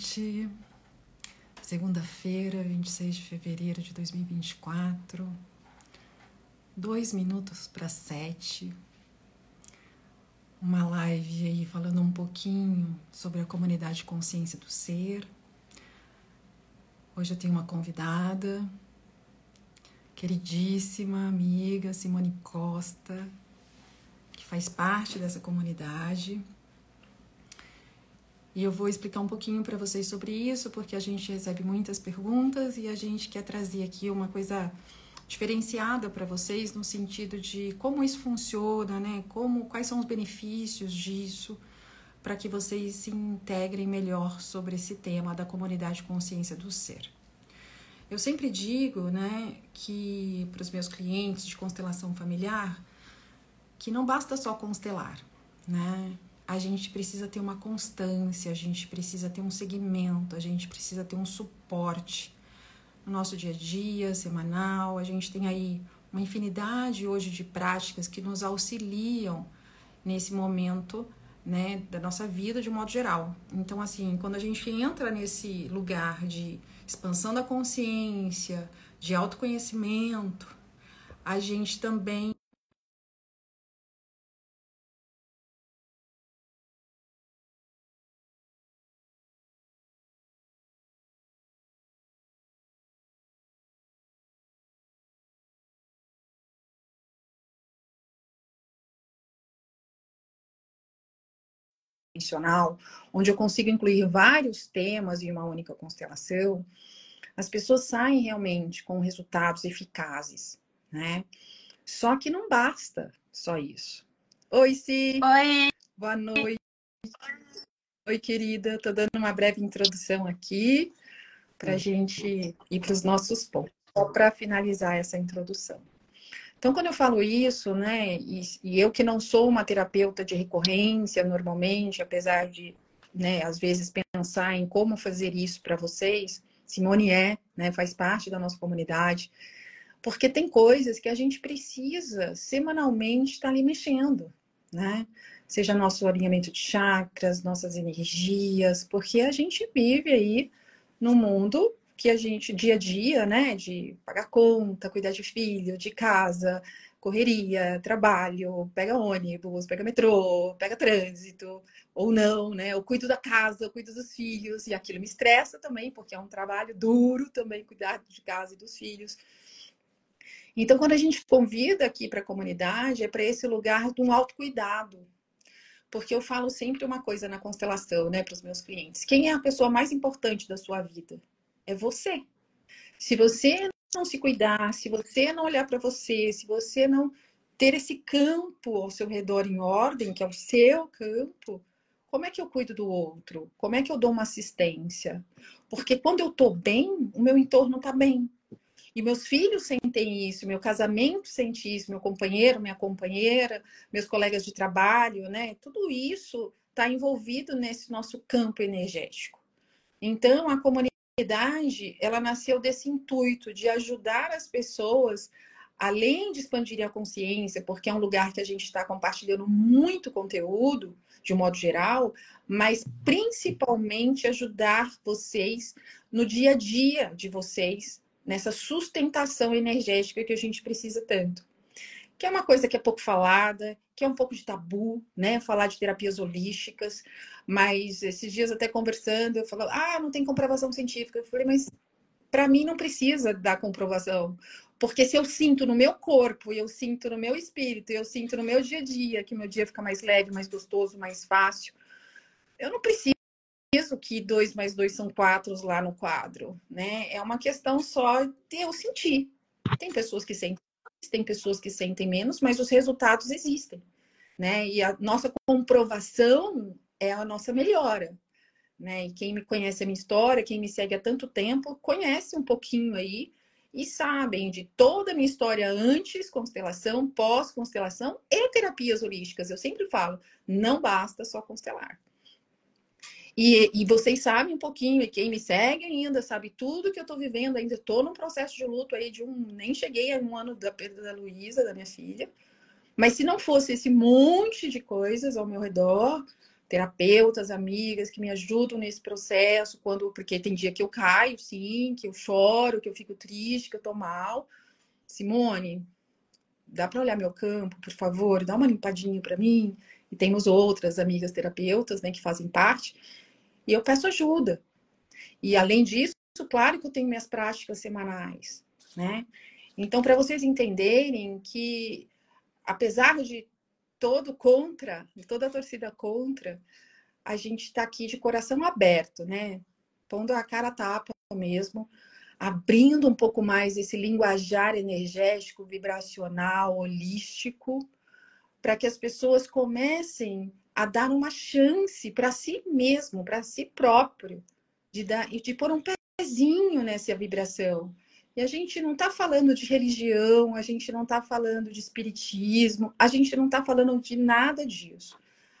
noite. Segunda-feira, 26 de fevereiro de 2024. Dois minutos para sete. Uma live aí falando um pouquinho sobre a comunidade Consciência do Ser. Hoje eu tenho uma convidada, queridíssima amiga Simone Costa, que faz parte dessa comunidade. E eu vou explicar um pouquinho para vocês sobre isso, porque a gente recebe muitas perguntas e a gente quer trazer aqui uma coisa diferenciada para vocês no sentido de como isso funciona, né? Como quais são os benefícios disso para que vocês se integrem melhor sobre esse tema da comunidade consciência do ser. Eu sempre digo, né, que para os meus clientes de constelação familiar, que não basta só constelar, né? A gente precisa ter uma constância, a gente precisa ter um segmento, a gente precisa ter um suporte no nosso dia a dia, semanal. A gente tem aí uma infinidade hoje de práticas que nos auxiliam nesse momento, né, da nossa vida de um modo geral. Então, assim, quando a gente entra nesse lugar de expansão da consciência, de autoconhecimento, a gente também onde eu consigo incluir vários temas em uma única constelação, as pessoas saem realmente com resultados eficazes, né? Só que não basta só isso. Oi, Si. Oi. Boa noite. Oi, querida. Estou dando uma breve introdução aqui para a gente ir para os nossos pontos, só para finalizar essa introdução. Então, quando eu falo isso, né, e, e, eu que não sou uma terapeuta de recorrência normalmente, apesar de, né, às vezes pensar em como fazer isso para vocês, Simone é, né, faz parte da nossa comunidade, porque tem coisas que a gente precisa semanalmente estar tá ali mexendo, né? Seja nosso alinhamento de chakras, nossas energias, porque a gente vive aí no mundo que a gente, dia a dia, né, de pagar conta, cuidar de filho, de casa, correria, trabalho, pega ônibus, pega metrô, pega trânsito, ou não, né? Eu cuido da casa, eu cuido dos filhos, e aquilo me estressa também, porque é um trabalho duro também cuidar de casa e dos filhos. Então, quando a gente convida aqui para a comunidade, é para esse lugar de um autocuidado. Porque eu falo sempre uma coisa na constelação, né, para os meus clientes: quem é a pessoa mais importante da sua vida? É você. Se você não se cuidar, se você não olhar para você, se você não ter esse campo ao seu redor em ordem, que é o seu campo, como é que eu cuido do outro? Como é que eu dou uma assistência? Porque quando eu estou bem, o meu entorno está bem. E meus filhos sentem isso, meu casamento sente isso, meu companheiro, minha companheira, meus colegas de trabalho, né? Tudo isso está envolvido nesse nosso campo energético. Então, a comunidade comunidade, ela nasceu desse intuito de ajudar as pessoas, além de expandir a consciência, porque é um lugar que a gente está compartilhando muito conteúdo, de um modo geral, mas principalmente ajudar vocês no dia a dia de vocês, nessa sustentação energética que a gente precisa tanto. Que é uma coisa que é pouco falada, que é um pouco de tabu, né? Falar de terapias holísticas, mas esses dias até conversando, eu falo, ah, não tem comprovação científica. Eu falei, mas para mim não precisa da comprovação. Porque se eu sinto no meu corpo, eu sinto no meu espírito, eu sinto no meu dia a dia, que meu dia fica mais leve, mais gostoso, mais fácil, eu não preciso que dois mais dois são quatro lá no quadro, né? É uma questão só de eu sentir. Tem pessoas que sentem, tem pessoas que sentem menos, mas os resultados existem, né? E a nossa comprovação é a nossa melhora. Né? E quem me conhece a minha história, quem me segue há tanto tempo, conhece um pouquinho aí e sabem de toda a minha história antes constelação, pós-constelação e terapias holísticas. Eu sempre falo, não basta só constelar. E, e, vocês sabem um pouquinho, e quem me segue ainda sabe tudo que eu estou vivendo, ainda estou num processo de luto aí de um. Nem cheguei a um ano da perda da Luísa, da minha filha. Mas se não fosse esse monte de coisas ao meu redor, terapeutas, amigas que me ajudam nesse processo, quando porque tem dia que eu caio, sim, que eu choro, que eu fico triste, que eu tô mal. Simone, dá para olhar meu campo, por favor, dá uma limpadinha para mim. E temos outras amigas terapeutas, né, que fazem parte. E eu peço ajuda. E além disso, claro que eu tenho minhas práticas semanais, né? Então, para vocês entenderem que apesar de todo contra, toda a torcida contra, a gente está aqui de coração aberto, né? Pondo a cara tapa mesmo, abrindo um pouco mais esse linguajar energético, vibracional, holístico, para que as pessoas comecem a dar uma chance para si mesmo, para si próprio, de dar de pôr um pezinho nessa vibração. E a gente não está falando de religião, a gente não está falando de espiritismo, a gente não está falando de nada disso.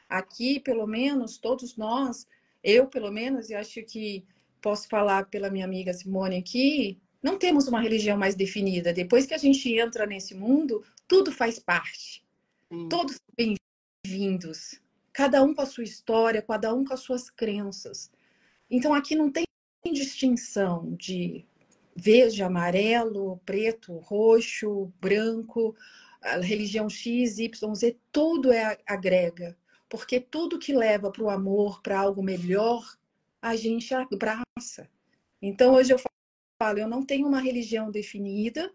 Aqui, pelo menos, todos nós, eu pelo menos, e acho que posso falar pela minha amiga Simone aqui, não temos uma religião mais definida. Depois que a gente entra nesse mundo, tudo faz parte. Hum. Todos bem-vindos. Cada um com a sua história, cada um com as suas crenças. Então aqui não tem distinção de verde, amarelo, preto, roxo, branco, religião X, Y, Z, tudo é agrega. Porque tudo que leva para o amor, para algo melhor, a gente abraça. Então, hoje eu falo, eu não tenho uma religião definida,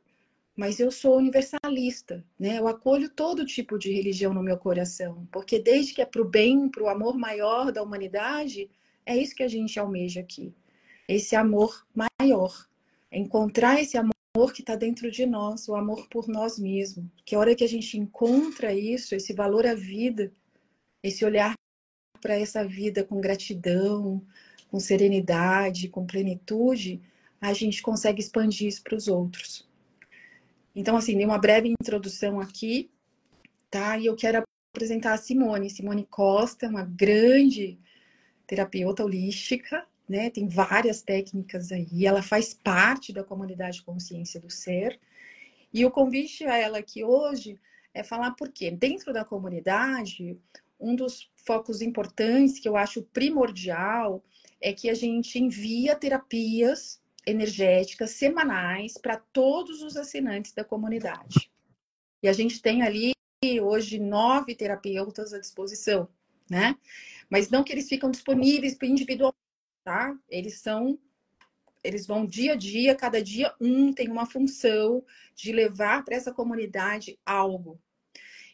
mas eu sou universalista, né? Eu acolho todo tipo de religião no meu coração, porque desde que é para o bem, para o amor maior da humanidade, é isso que a gente almeja aqui. Esse amor maior, encontrar esse amor que está dentro de nós, o amor por nós mesmos. Que a hora que a gente encontra isso, esse valor à vida, esse olhar para essa vida com gratidão, com serenidade, com plenitude, a gente consegue expandir isso para os outros. Então, assim, dei uma breve introdução aqui, tá? E eu quero apresentar a Simone. Simone Costa, uma grande terapeuta holística, né? Tem várias técnicas aí. Ela faz parte da comunidade Consciência do Ser. E o convite a ela aqui hoje é falar por quê? Dentro da comunidade, um dos focos importantes que eu acho primordial é que a gente envia terapias energéticas semanais para todos os assinantes da comunidade. E a gente tem ali hoje nove terapeutas à disposição, né? Mas não que eles ficam disponíveis individualmente tá? Eles são eles vão dia a dia, cada dia um tem uma função de levar para essa comunidade algo.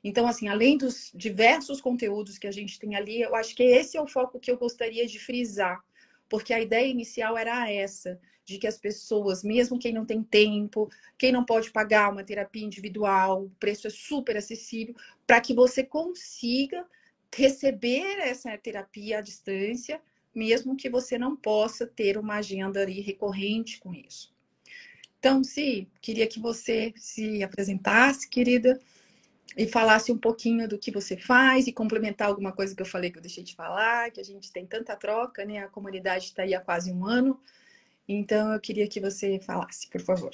Então, assim, além dos diversos conteúdos que a gente tem ali, eu acho que esse é o foco que eu gostaria de frisar, porque a ideia inicial era essa, de que as pessoas, mesmo quem não tem tempo, quem não pode pagar uma terapia individual, o preço é super acessível, para que você consiga receber essa terapia à distância mesmo que você não possa ter uma agenda ali recorrente com isso. Então, Si, queria que você se apresentasse, querida, e falasse um pouquinho do que você faz e complementar alguma coisa que eu falei que eu deixei de falar, que a gente tem tanta troca, né? A comunidade está aí há quase um ano. Então, eu queria que você falasse, por favor.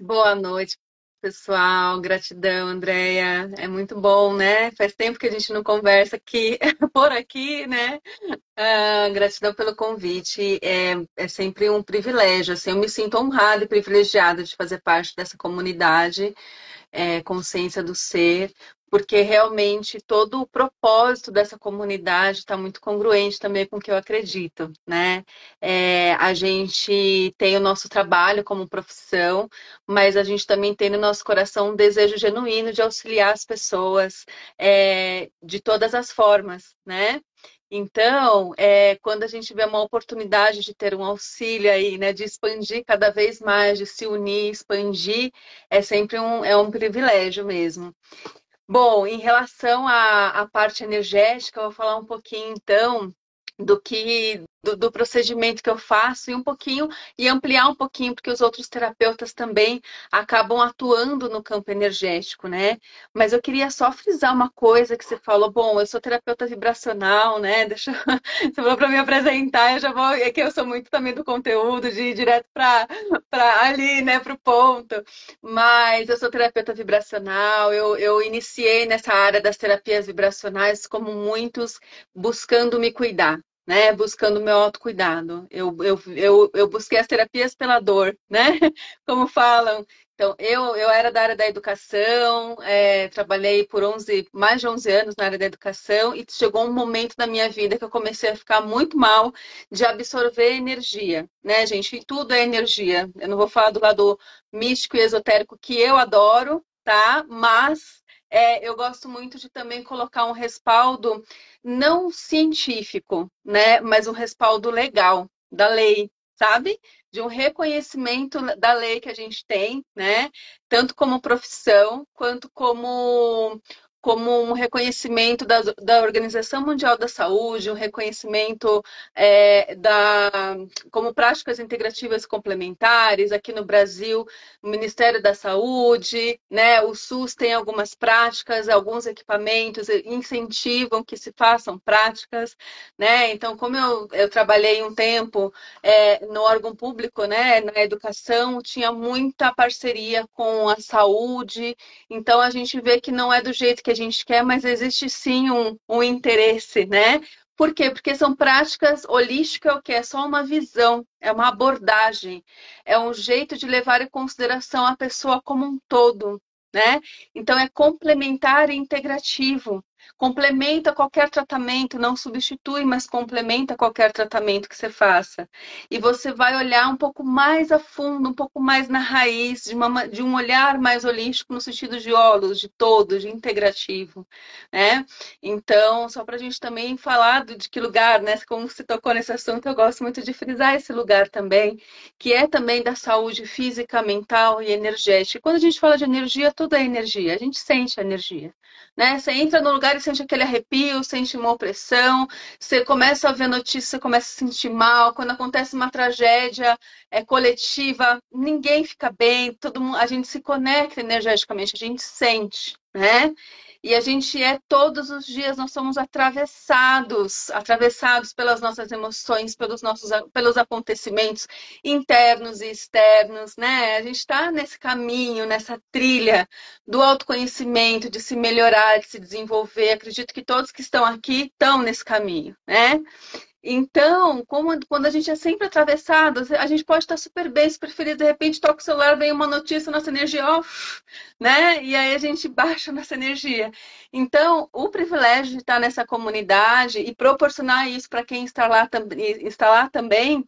Boa noite, pessoal. Gratidão, Andréia. É muito bom, né? Faz tempo que a gente não conversa aqui, por aqui, né? Uh, gratidão pelo convite. É, é sempre um privilégio. Assim, eu me sinto honrada e privilegiada de fazer parte dessa comunidade. É, consciência do ser, porque realmente todo o propósito dessa comunidade está muito congruente também com o que eu acredito, né? É, a gente tem o nosso trabalho como profissão, mas a gente também tem no nosso coração um desejo genuíno de auxiliar as pessoas é, de todas as formas, né? Então, é, quando a gente vê uma oportunidade de ter um auxílio aí, né, de expandir cada vez mais, de se unir, expandir, é sempre um, é um privilégio mesmo. Bom, em relação à, à parte energética, eu vou falar um pouquinho então do que do, do, procedimento que eu faço e um pouquinho e ampliar um pouquinho, porque os outros terapeutas também acabam atuando no campo energético, né? Mas eu queria só frisar uma coisa que você falou, bom, eu sou terapeuta vibracional, né? Deixa você falou para me apresentar, eu já vou, é que eu sou muito também do conteúdo, de ir direto para ali, né, para o ponto. Mas eu sou terapeuta vibracional, eu, eu iniciei nessa área das terapias vibracionais como muitos buscando me cuidar né? Buscando o meu autocuidado. Eu, eu, eu, eu busquei as terapias pela dor, né? Como falam. Então, eu, eu era da área da educação, é, trabalhei por 11, mais de 11 anos na área da educação e chegou um momento na minha vida que eu comecei a ficar muito mal de absorver energia, né, gente? E tudo é energia. Eu não vou falar do lado místico e esotérico que eu adoro, tá? Mas é, eu gosto muito de também colocar um respaldo não científico, né, mas um respaldo legal da lei, sabe? De um reconhecimento da lei que a gente tem, né? Tanto como profissão, quanto como como um reconhecimento da, da Organização Mundial da Saúde, um reconhecimento é, da, como práticas integrativas complementares. Aqui no Brasil, o Ministério da Saúde, né, o SUS tem algumas práticas, alguns equipamentos incentivam que se façam práticas. Né? Então, como eu, eu trabalhei um tempo é, no órgão público, né, na educação, tinha muita parceria com a saúde, então a gente vê que não é do jeito que a gente quer, mas existe sim um, um interesse, né? Por quê? Porque são práticas holísticas, o que é só uma visão, é uma abordagem, é um jeito de levar em consideração a pessoa como um todo, né? Então é complementar e integrativo complementa qualquer tratamento, não substitui, mas complementa qualquer tratamento que você faça. E você vai olhar um pouco mais a fundo, um pouco mais na raiz, de, uma, de um olhar mais holístico no sentido de olos, de todo, de integrativo, né? Então, só para a gente também falar de que lugar, né? Como você tocou nesse assunto, eu gosto muito de frisar esse lugar também, que é também da saúde física, mental e energética. quando a gente fala de energia, tudo é energia, a gente sente a energia, né? Você entra no lugar e você sente aquele arrepio, sente uma opressão, você começa a ver notícias, você começa a se sentir mal. Quando acontece uma tragédia é, coletiva, ninguém fica bem, todo mundo, a gente se conecta energeticamente, a gente sente, né? E a gente é todos os dias, nós somos atravessados, atravessados pelas nossas emoções, pelos nossos pelos acontecimentos internos e externos, né? A gente está nesse caminho, nessa trilha do autoconhecimento, de se melhorar, de se desenvolver. Acredito que todos que estão aqui estão nesse caminho, né? Então, como, quando a gente é sempre atravessado, a gente pode estar super bem, super feliz, de repente toca o celular, vem uma notícia, nossa energia off, né? E aí a gente baixa nossa energia. Então, o privilégio de estar nessa comunidade e proporcionar isso para quem está lá, está lá também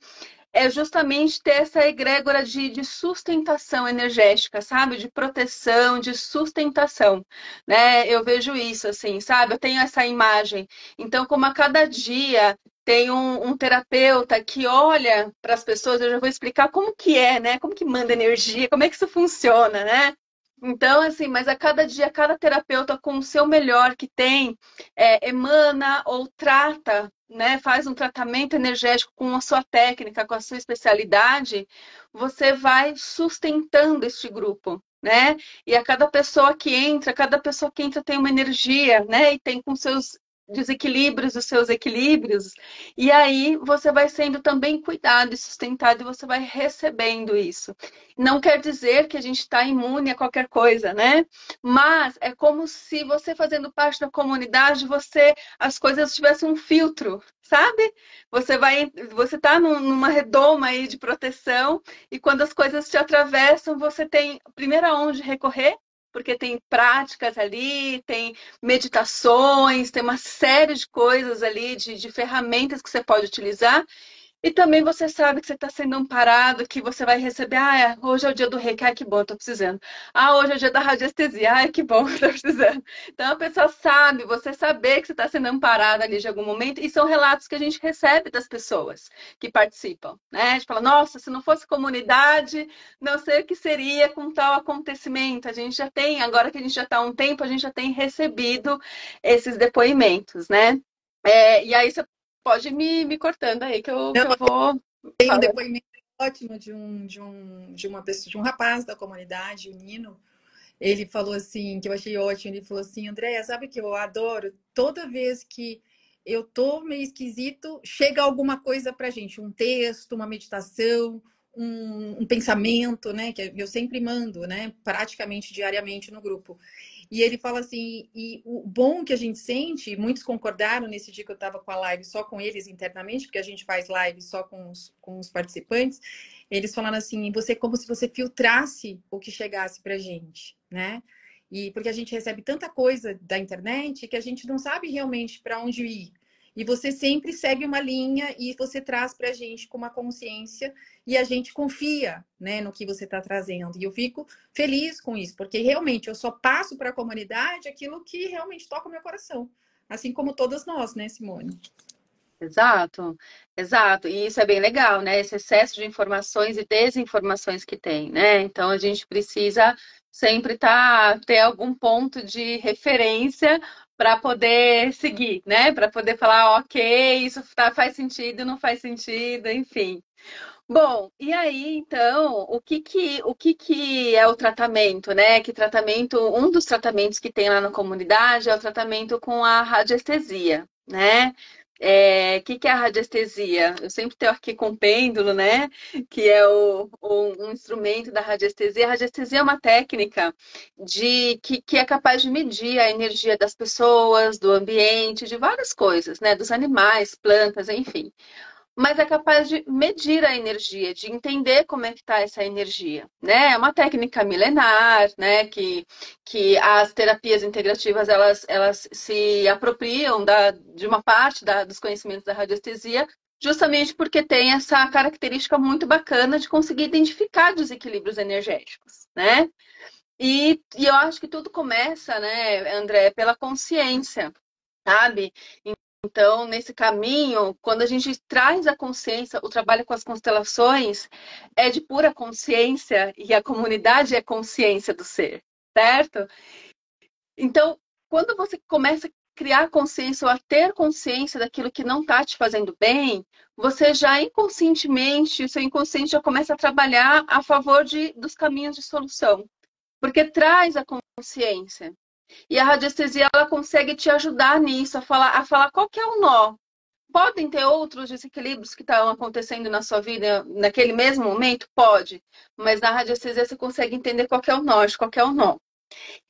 é justamente ter essa egrégora de, de, sustentação energética, sabe? De proteção, de sustentação, né? Eu vejo isso, assim, sabe? Eu tenho essa imagem. Então, como a cada dia tem um, um terapeuta que olha para as pessoas, eu já vou explicar como que é, né? Como que manda energia, como é que isso funciona, né? Então, assim, mas a cada dia, cada terapeuta com o seu melhor que tem, é, emana ou trata, né, faz um tratamento energético com a sua técnica, com a sua especialidade, você vai sustentando este grupo, né? E a cada pessoa que entra, cada pessoa que entra tem uma energia, né? E tem com seus desequilíbrios, os seus equilíbrios, e aí você vai sendo também cuidado e sustentado e você vai recebendo isso. Não quer dizer que a gente está imune a qualquer coisa, né? Mas é como se você fazendo parte da comunidade, você as coisas tivessem um filtro, sabe? Você vai, você está numa redoma aí de proteção e quando as coisas te atravessam, você tem primeiro aonde recorrer porque tem práticas ali, tem meditações, tem uma série de coisas ali, de, de ferramentas que você pode utilizar. E também você sabe que você está sendo amparado, que você vai receber, ah, hoje é o dia do reiki, ai que bom, estou precisando. Ah, hoje é o dia da radiestesia, ai que bom, estou precisando. Então a pessoa sabe, você saber que você está sendo amparado ali de algum momento, e são relatos que a gente recebe das pessoas que participam, né? A gente fala, nossa, se não fosse comunidade, não sei o que seria com tal acontecimento. A gente já tem, agora que a gente já está há um tempo, a gente já tem recebido esses depoimentos, né? É, e aí você pode me, me cortando aí que eu, Não, que eu vou. Tem um depoimento ótimo de um, de um, de uma pessoa, de um rapaz da comunidade, o Nino. Ele falou assim, que eu achei ótimo, ele falou assim, Andréia, sabe que eu adoro? Toda vez que eu tô meio esquisito, chega alguma coisa pra gente, um texto, uma meditação, um, um, pensamento, né? Que eu sempre mando, né? Praticamente diariamente no grupo. E ele fala assim, e o bom que a gente sente, muitos concordaram nesse dia que eu estava com a live só com eles internamente, porque a gente faz live só com os, com os participantes, eles falaram assim, você como se você filtrasse o que chegasse para a gente, né? E porque a gente recebe tanta coisa da internet que a gente não sabe realmente para onde ir. E você sempre segue uma linha e você traz para a gente com uma consciência e a gente confia né, no que você está trazendo. E eu fico feliz com isso, porque realmente eu só passo para a comunidade aquilo que realmente toca o meu coração. Assim como todas nós, né, Simone? Exato, exato. E isso é bem legal, né? Esse excesso de informações e desinformações que tem, né? Então a gente precisa sempre tá, ter algum ponto de referência para poder seguir, né? Para poder falar, ok, isso tá, faz sentido, não faz sentido, enfim. Bom, e aí então, o que que, o que que é o tratamento, né? Que tratamento, um dos tratamentos que tem lá na comunidade é o tratamento com a radiestesia, né? É, que, que é a radiestesia? Eu sempre tenho aqui com o pêndulo, né? Que é o, o, um instrumento da radiestesia. A radiestesia é uma técnica de que, que é capaz de medir a energia das pessoas, do ambiente, de várias coisas, né? Dos animais, plantas, enfim mas é capaz de medir a energia, de entender como é que está essa energia, né? É uma técnica milenar, né? Que, que as terapias integrativas elas, elas se apropriam da, de uma parte da, dos conhecimentos da radiestesia, justamente porque tem essa característica muito bacana de conseguir identificar desequilíbrios energéticos, né? E, e eu acho que tudo começa, né, André, pela consciência, sabe? Então, nesse caminho, quando a gente traz a consciência, o trabalho com as constelações é de pura consciência e a comunidade é consciência do ser, certo? Então, quando você começa a criar consciência ou a ter consciência daquilo que não está te fazendo bem, você já inconscientemente, o seu inconsciente já começa a trabalhar a favor de, dos caminhos de solução, porque traz a consciência. E a radiestesia ela consegue te ajudar nisso, a falar, a falar qual que é o nó. Podem ter outros desequilíbrios que estão acontecendo na sua vida naquele mesmo momento? Pode. Mas na radiestesia você consegue entender qual é o nó, qual é o nó.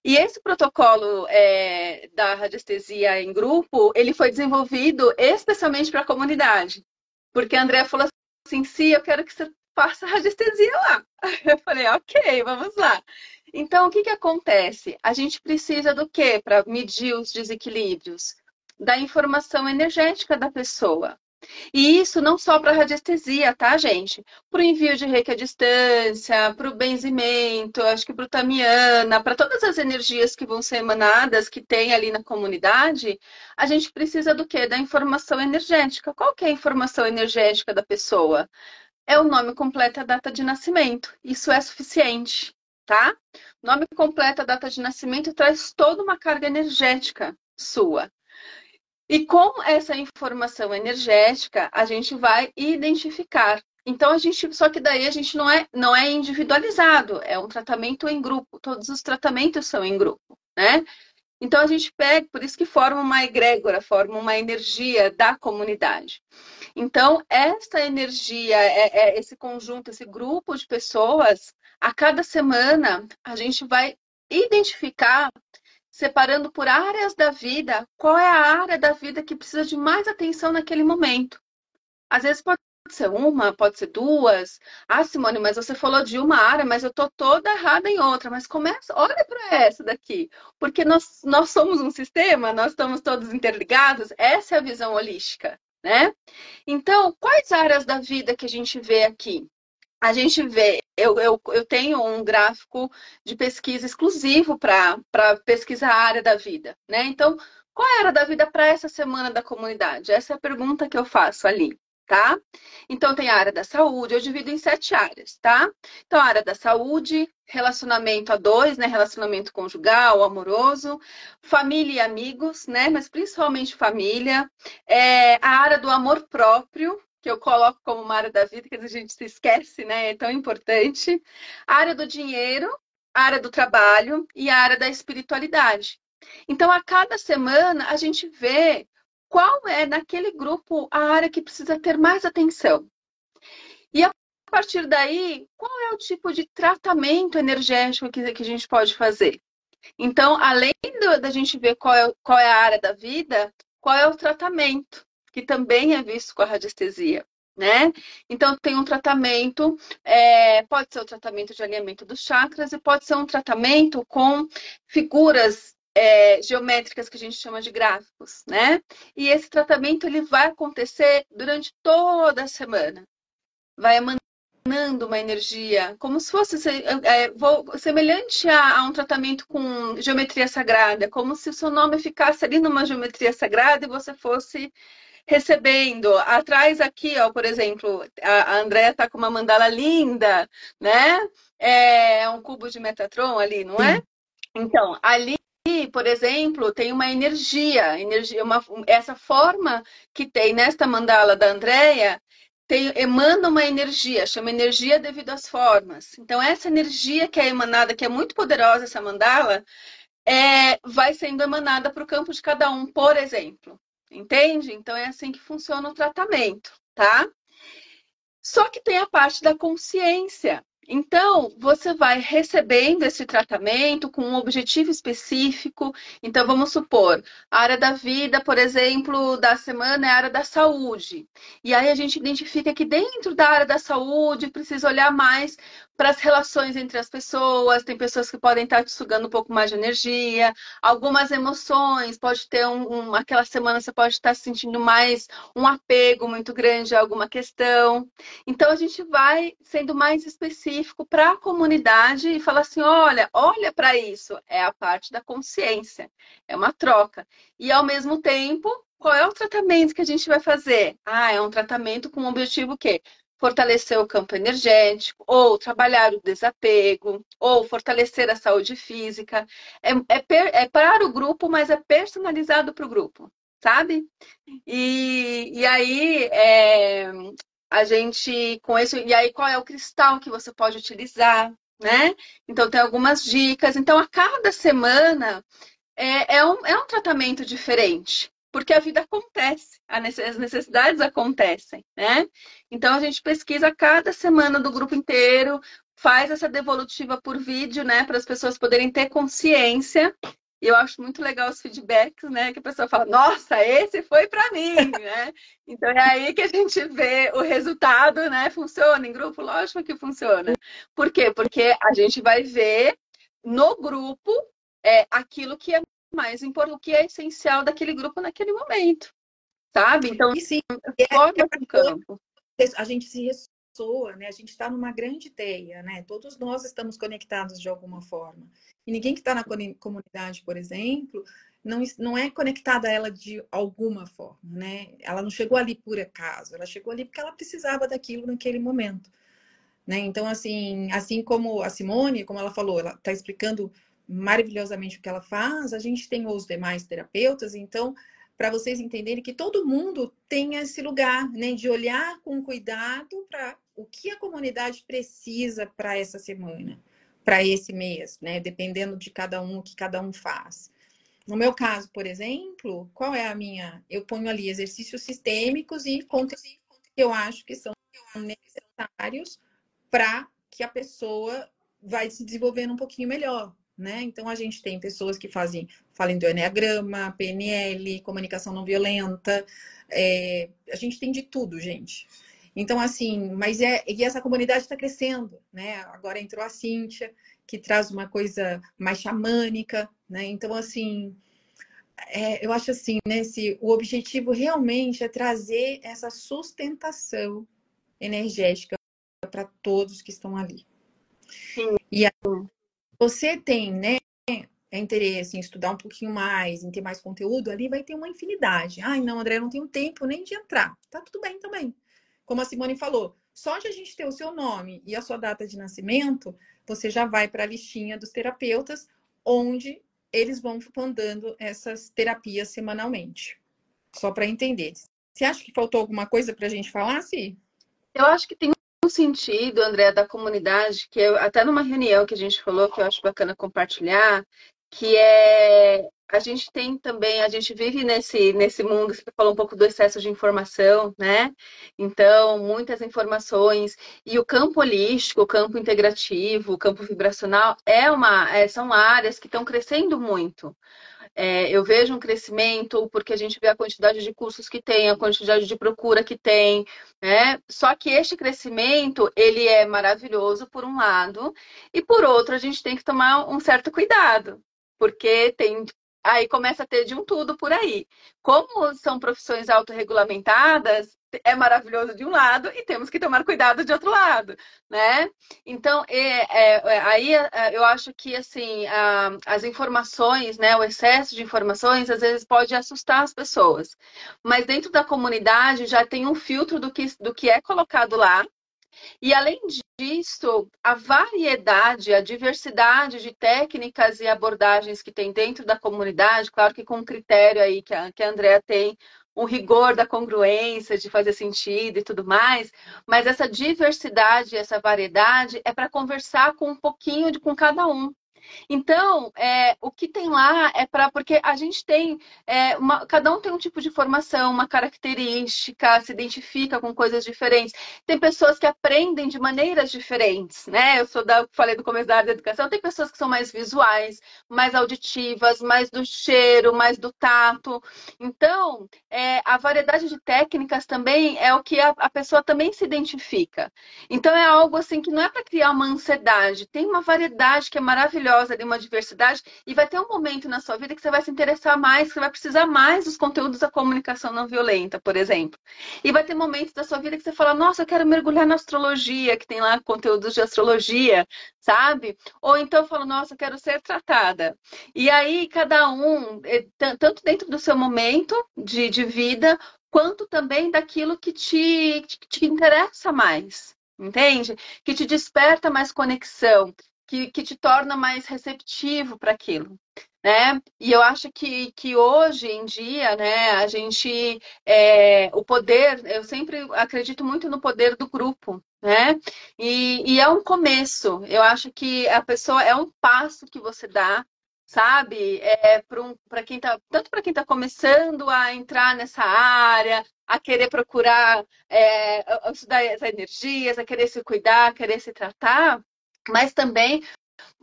E esse protocolo é, da radiestesia em grupo, ele foi desenvolvido especialmente para a comunidade. Porque a Andrea falou assim, sim, eu quero que você faça radiestesia lá. Eu falei, ok, vamos lá. Então, o que, que acontece? A gente precisa do quê para medir os desequilíbrios? Da informação energética da pessoa. E isso não só para radiestesia, tá, gente? Para o envio de reiki à distância, para o benzimento, acho que para o tamiana, para todas as energias que vão ser emanadas, que tem ali na comunidade, a gente precisa do quê? Da informação energética. Qual que é a informação energética da pessoa? É o nome completo e a data de nascimento. Isso é suficiente tá? Nome completo, data de nascimento traz toda uma carga energética sua. E com essa informação energética, a gente vai identificar. Então a gente, só que daí a gente não é não é individualizado, é um tratamento em grupo. Todos os tratamentos são em grupo, né? Então a gente pega, por isso que forma uma egrégora, forma uma energia da comunidade. Então, essa energia, é, é, esse conjunto, esse grupo de pessoas, a cada semana a gente vai identificar, separando por áreas da vida, qual é a área da vida que precisa de mais atenção naquele momento. Às vezes pode ser uma, pode ser duas. Ah, Simone, mas você falou de uma área, mas eu tô toda errada em outra. Mas começa, olha para essa daqui, porque nós, nós somos um sistema, nós estamos todos interligados. Essa é a visão holística, né? Então, quais áreas da vida que a gente vê aqui? a gente vê, eu, eu, eu tenho um gráfico de pesquisa exclusivo para pesquisar a área da vida, né? Então, qual a área da vida para essa semana da comunidade? Essa é a pergunta que eu faço ali. Tá? Então, tem a área da saúde, eu divido em sete áreas, tá? Então, a área da saúde, relacionamento a dois, né? Relacionamento conjugal, amoroso, família e amigos, né? Mas principalmente família. É, a área do amor próprio, que eu coloco como uma área da vida, que a gente se esquece, né? É tão importante. A área do dinheiro, a área do trabalho e a área da espiritualidade. Então, a cada semana, a gente vê qual é, naquele grupo, a área que precisa ter mais atenção. E a partir daí, qual é o tipo de tratamento energético que, que a gente pode fazer? Então, além do, da gente ver qual é, qual é a área da vida, qual é o tratamento, que também é visto com a radiestesia. Né? Então, tem um tratamento, é, pode ser o tratamento de alinhamento dos chakras e pode ser um tratamento com figuras é, geométricas que a gente chama de gráficos, né? E esse tratamento ele vai acontecer durante toda a semana. Vai emanando uma energia, como se fosse é, vou, semelhante a, a, um tratamento com geometria sagrada, como se o seu nome ficasse ali numa geometria sagrada e você fosse recebendo. Atrás aqui, ó, por exemplo, a, a Andrea está com uma mandala linda, né? É um cubo de Metatron ali, não é? Então, ali por exemplo, tem uma energia, energia uma, essa forma que tem nesta mandala da Andrea tem, emana uma energia, chama energia devido às formas. Então, essa energia que é emanada, que é muito poderosa, essa mandala, é, vai sendo emanada para o campo de cada um, por exemplo. Entende? Então, é assim que funciona o tratamento, tá? Só que tem a parte da consciência. Então, você vai recebendo esse tratamento com um objetivo específico. Então, vamos supor, a área da vida, por exemplo, da semana é a área da saúde. E aí a gente identifica que dentro da área da saúde precisa olhar mais para as relações entre as pessoas, tem pessoas que podem estar te sugando um pouco mais de energia, algumas emoções, pode ter um, um, aquela semana você pode estar sentindo mais um apego muito grande a alguma questão. Então a gente vai sendo mais específico para a comunidade e falar assim: olha, olha para isso, é a parte da consciência, é uma troca. E ao mesmo tempo, qual é o tratamento que a gente vai fazer? Ah, é um tratamento com o objetivo o quê? Fortalecer o campo energético, ou trabalhar o desapego, ou fortalecer a saúde física. É, é, per, é para o grupo, mas é personalizado para o grupo, sabe? E, e aí é, a gente com isso, e aí qual é o cristal que você pode utilizar, né? Então tem algumas dicas. Então, a cada semana é, é, um, é um tratamento diferente porque a vida acontece, as necessidades acontecem, né? Então a gente pesquisa cada semana do grupo inteiro, faz essa devolutiva por vídeo, né, para as pessoas poderem ter consciência. E eu acho muito legal os feedbacks, né, que a pessoa fala: "Nossa, esse foi para mim", né? Então é aí que a gente vê o resultado, né? Funciona em grupo, lógico que funciona. Por quê? Porque a gente vai ver no grupo é, aquilo que é mais importante, o que é essencial daquele grupo naquele momento, sabe? Então, e sim, é, forma é campo. A gente se ressoa, né? A gente está numa grande teia, né? Todos nós estamos conectados de alguma forma. E ninguém que está na comunidade, por exemplo, não, não é conectada a ela de alguma forma, né? Ela não chegou ali por acaso, ela chegou ali porque ela precisava daquilo naquele momento. Né? Então, assim, assim como a Simone, como ela falou, ela está explicando maravilhosamente o que ela faz, a gente tem os demais terapeutas, então, para vocês entenderem que todo mundo tem esse lugar, né, de olhar com cuidado para o que a comunidade precisa para essa semana, para esse mês, né, dependendo de cada um, o que cada um faz. No meu caso, por exemplo, qual é a minha? Eu ponho ali exercícios sistêmicos e conteúdos que eu acho que são necessários para que a pessoa vai se desenvolvendo um pouquinho melhor, né? Então a gente tem pessoas que fazem, falem do Enneagrama, PNL, comunicação não violenta, é, a gente tem de tudo, gente. Então, assim, mas é. E essa comunidade está crescendo, né? Agora entrou a Cíntia, que traz uma coisa mais xamânica, né? Então, assim, é, eu acho assim, né? Se, o objetivo realmente é trazer essa sustentação energética para todos que estão ali. Sim. E você tem, né, interesse em estudar um pouquinho mais, em ter mais conteúdo, ali vai ter uma infinidade. Ai, não, André, eu não tenho tempo nem de entrar. Tá tudo bem também. como a Simone falou, só de a gente ter o seu nome e a sua data de nascimento, você já vai para a listinha dos terapeutas, onde eles vão mandando essas terapias semanalmente. Só para entender. Você acha que faltou alguma coisa para a gente falar, Si? Eu acho que tem um sentido, André, da comunidade, que eu, até numa reunião que a gente falou, que eu acho bacana compartilhar, que é a gente tem também, a gente vive nesse, nesse mundo, você falou um pouco do excesso de informação, né? Então, muitas informações. E o campo holístico, o campo integrativo, o campo vibracional, é uma, é, são áreas que estão crescendo muito. É, eu vejo um crescimento porque a gente vê a quantidade de cursos que tem, a quantidade de procura que tem, né? Só que este crescimento, ele é maravilhoso por um lado, e por outro, a gente tem que tomar um certo cuidado, porque tem aí começa a ter de um tudo por aí. Como são profissões autorregulamentadas, é maravilhoso de um lado e temos que tomar cuidado de outro lado, né? Então, é, é, aí é, eu acho que, assim, a, as informações, né, o excesso de informações, às vezes pode assustar as pessoas. Mas dentro da comunidade já tem um filtro do que, do que é colocado lá, e além disso, a variedade, a diversidade de técnicas e abordagens que tem dentro da comunidade, claro que com um critério aí que a, que a Andrea tem, um rigor da congruência, de fazer sentido e tudo mais, mas essa diversidade, essa variedade é para conversar com um pouquinho de com cada um. Então, é, o que tem lá é para. Porque a gente tem. É, uma, cada um tem um tipo de formação, uma característica, se identifica com coisas diferentes. Tem pessoas que aprendem de maneiras diferentes, né? Eu sou da. Falei do começo da área da educação, tem pessoas que são mais visuais, mais auditivas, mais do cheiro, mais do tato. Então, é, a variedade de técnicas também é o que a, a pessoa também se identifica. Então, é algo assim que não é para criar uma ansiedade, tem uma variedade que é maravilhosa maravilhosa de uma diversidade e vai ter um momento na sua vida que você vai se interessar mais, que você vai precisar mais dos conteúdos da comunicação não violenta, por exemplo. E vai ter momentos da sua vida que você fala, nossa, eu quero mergulhar na astrologia, que tem lá conteúdos de astrologia, sabe? Ou então eu falo, nossa, eu quero ser tratada. E aí, cada um, eh, tanto dentro do seu momento de, de vida, quanto também daquilo que te, te, te interessa mais entende? Que te desperta mais conexão, que, que te torna mais receptivo para aquilo. Né? E eu acho que, que hoje em dia, né, a gente, é, o poder, eu sempre acredito muito no poder do grupo, né? E, e é um começo. Eu acho que a pessoa é um passo que você dá, sabe? É para um, quem tá, tanto para quem está começando a entrar nessa área, a querer procurar é, estudar as energias, a querer se cuidar, a querer se tratar, mas também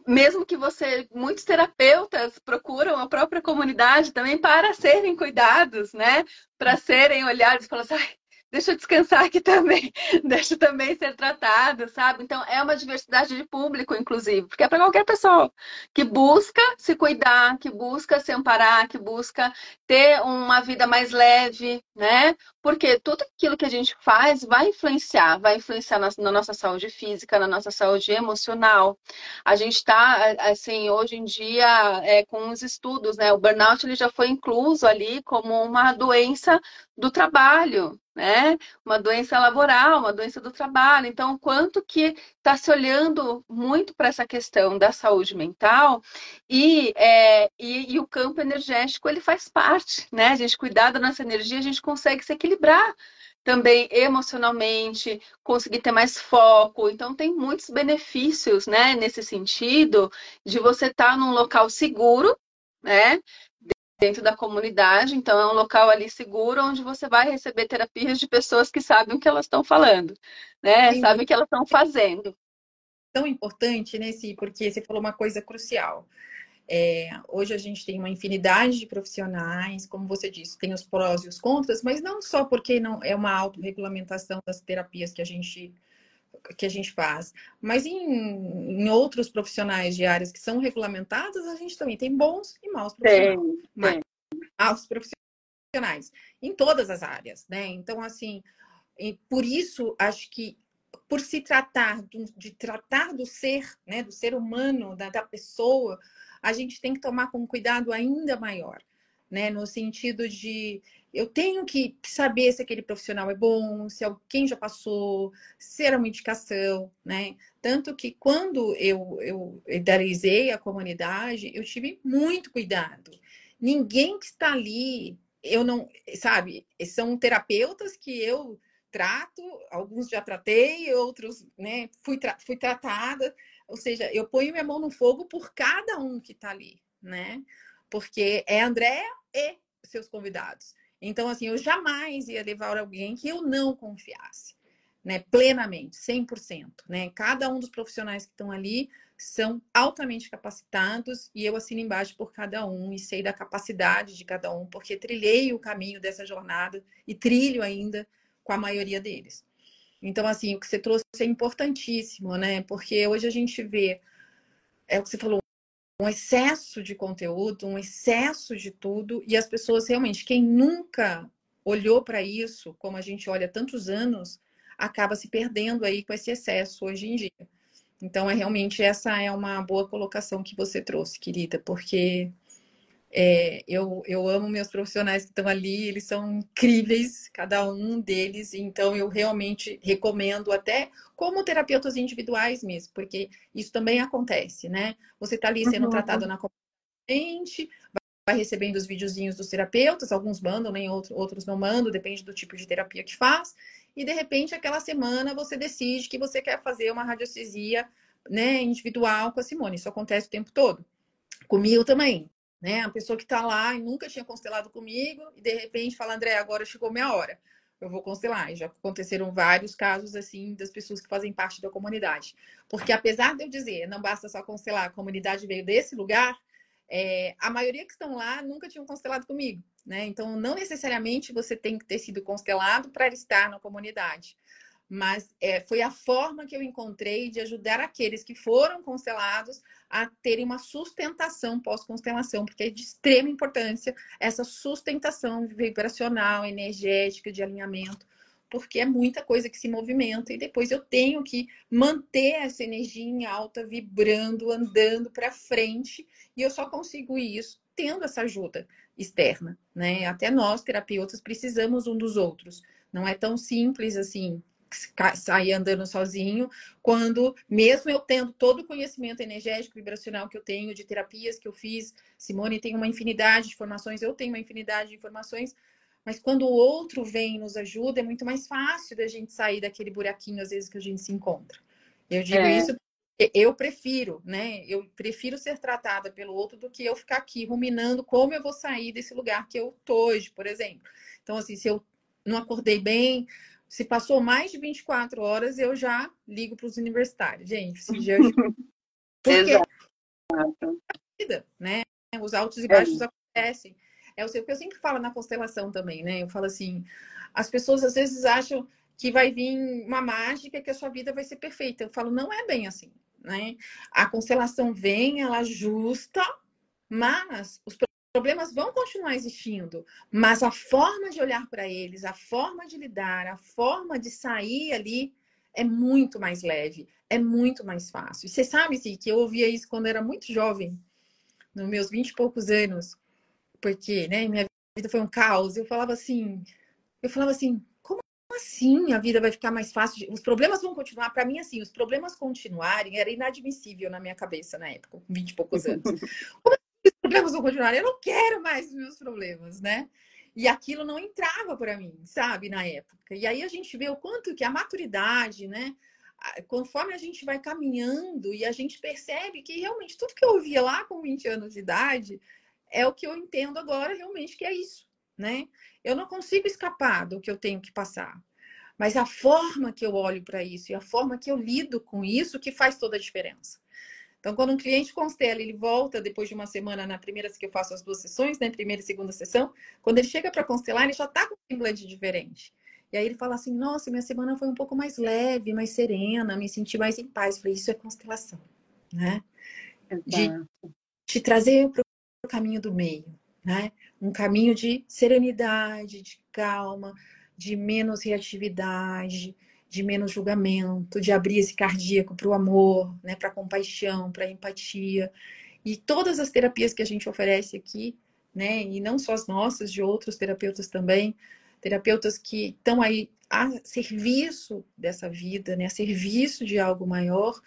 mesmo que você, muitos terapeutas procuram a própria comunidade também para serem cuidados, né? Para serem olhados falar assim, deixa eu descansar aqui também, deixa eu também ser tratado, sabe? Então, é uma diversidade de público, inclusive, porque é para qualquer pessoa que busca se cuidar, que busca se amparar, que busca ter uma vida mais leve, né? Porque tudo aquilo que a gente faz vai influenciar, vai influenciar na, na nossa saúde física, na nossa saúde emocional. A gente está, assim, hoje em dia, é, com os estudos, né? O burnout ele já foi incluso ali como uma doença do trabalho, né? Uma doença laboral, uma doença do trabalho. Então, quanto que está se olhando muito para essa questão da saúde mental e, é, e, e, o campo energético ele faz parte, né? A gente cuidar da nossa energia, a gente consegue se equilibrar também emocionalmente, conseguir ter mais foco. Então, tem muitos benefícios, né, nesse sentido, de você estar tá num local seguro, né, dentro da comunidade, então é um local ali seguro onde você vai receber terapias de pessoas que sabem o que elas estão falando, né? Sim. Sabem o que elas estão fazendo. Tão importante, né, Si? Porque você falou uma coisa crucial. É, hoje a gente tem uma infinidade de profissionais, como você disse, tem os prós e os contras, mas não só porque não é uma autorregulamentação das terapias que a gente que a gente faz. Mas em, em, outros profissionais de áreas que são regulamentadas, a gente também tem bons e maus profissionais. Tem, mas, maus profissionais em todas as áreas, né? Então, assim, por isso acho que por se tratar de, de tratar do ser, né, do ser humano, da, da pessoa, a gente tem que tomar com um cuidado ainda maior. né? No sentido de eu tenho que saber se aquele profissional é bom, se alguém já passou, se era uma indicação, né? Tanto que quando eu, eu idealizei a comunidade, eu tive muito cuidado. Ninguém que está ali, eu não, sabe, são terapeutas que eu trato, alguns já tratei, outros, né, fui, tra fui tratada, ou seja, eu ponho minha mão no fogo por cada um que está ali, né? Porque é André e seus convidados. Então, assim, eu jamais ia levar alguém que eu não confiasse, né? Plenamente, 100%, né? Cada um dos profissionais que estão ali são altamente capacitados e eu assino embaixo por cada um e sei da capacidade de cada um, porque trilhei o caminho dessa jornada e trilho ainda com a maioria deles. Então, assim, o que você trouxe é importantíssimo, né? Porque hoje a gente vê, é o que você falou, um excesso de conteúdo, um excesso de tudo, e as pessoas realmente, quem nunca olhou para isso, como a gente olha há tantos anos, acaba se perdendo aí com esse excesso hoje em dia. Então, é realmente essa é uma boa colocação que você trouxe, querida, porque é, eu, eu amo meus profissionais que estão ali, eles são incríveis, cada um deles, então eu realmente recomendo, até como terapeutas individuais mesmo, porque isso também acontece, né? Você está ali sendo uhum. tratado na comunidade, vai recebendo os videozinhos dos terapeutas, alguns mandam, nem outros, outros não mandam, depende do tipo de terapia que faz, e de repente aquela semana você decide que você quer fazer uma radiestesia né, individual com a Simone. Isso acontece o tempo todo. Comigo também né? A pessoa que está lá e nunca tinha constelado comigo e de repente fala, André, agora chegou minha hora. Eu vou constelar. E já aconteceram vários casos assim das pessoas que fazem parte da comunidade. Porque apesar de eu dizer, não basta só constelar, a comunidade veio desse lugar, é, a maioria que estão lá nunca tinham constelado comigo, né? Então, não necessariamente você tem que ter sido constelado para estar na comunidade mas é, foi a forma que eu encontrei de ajudar aqueles que foram constelados a terem uma sustentação pós-constelação, porque é de extrema importância essa sustentação vibracional, energética, de alinhamento, porque é muita coisa que se movimenta e depois eu tenho que manter essa energia em alta, vibrando, andando para frente, e eu só consigo isso tendo essa ajuda externa, né? Até nós, terapeutas, precisamos um dos outros. Não é tão simples assim sair andando sozinho, quando, mesmo eu tendo todo o conhecimento energético, vibracional que eu tenho, de terapias que eu fiz, Simone tem uma infinidade de informações, eu tenho uma infinidade de informações, mas quando o outro vem e nos ajuda, é muito mais fácil da gente sair daquele buraquinho, às vezes, que a gente se encontra. Eu digo é. isso eu prefiro, né? Eu prefiro ser tratada pelo outro do que eu ficar aqui ruminando como eu vou sair desse lugar que eu tô hoje, por exemplo. Então, assim, se eu não acordei bem, se passou mais de 24 horas, eu já ligo para os universitários. Gente, dia eu... Porque vida, né? Os altos e baixos é. acontecem. É o que eu sempre falo na constelação também, né? Eu falo assim, as pessoas às vezes acham que vai vir uma mágica que a sua vida vai ser perfeita. Eu falo, não é bem assim, né? A constelação vem, ela ajusta, mas os problemas vão continuar existindo, mas a forma de olhar para eles, a forma de lidar, a forma de sair ali é muito mais leve, é muito mais fácil. Você sabe, sim, que eu ouvia isso quando era muito jovem, nos meus vinte e poucos anos, porque, né, minha vida foi um caos. Eu falava assim, eu falava assim, como assim a vida vai ficar mais fácil? Os problemas vão continuar. Para mim, assim, os problemas continuarem era inadmissível na minha cabeça na época, com vinte e poucos anos. Como problemas vão continuar. Eu não quero mais os meus problemas, né? E aquilo não entrava para mim, sabe, na época. E aí a gente vê o quanto que a maturidade, né? Conforme a gente vai caminhando e a gente percebe que realmente tudo que eu ouvia lá com 20 anos de idade é o que eu entendo agora realmente que é isso, né? Eu não consigo escapar do que eu tenho que passar. Mas a forma que eu olho para isso e a forma que eu lido com isso que faz toda a diferença. Então, quando um cliente constela, ele volta depois de uma semana, na primeira que eu faço as duas sessões, né? Primeira e segunda sessão, quando ele chega para constelar, ele já está com um semblante diferente. E aí ele fala assim: Nossa, minha semana foi um pouco mais leve, mais serena, me senti mais em paz. Eu falei: Isso é constelação, né? De te trazer para o caminho do meio, né? Um caminho de serenidade, de calma, de menos reatividade, de menos julgamento, de abrir esse cardíaco para o amor, né, para a compaixão, para a empatia. E todas as terapias que a gente oferece aqui né? E não só as nossas, de outros terapeutas também, terapeutas que estão aí a serviço dessa vida, né? A serviço de algo maior.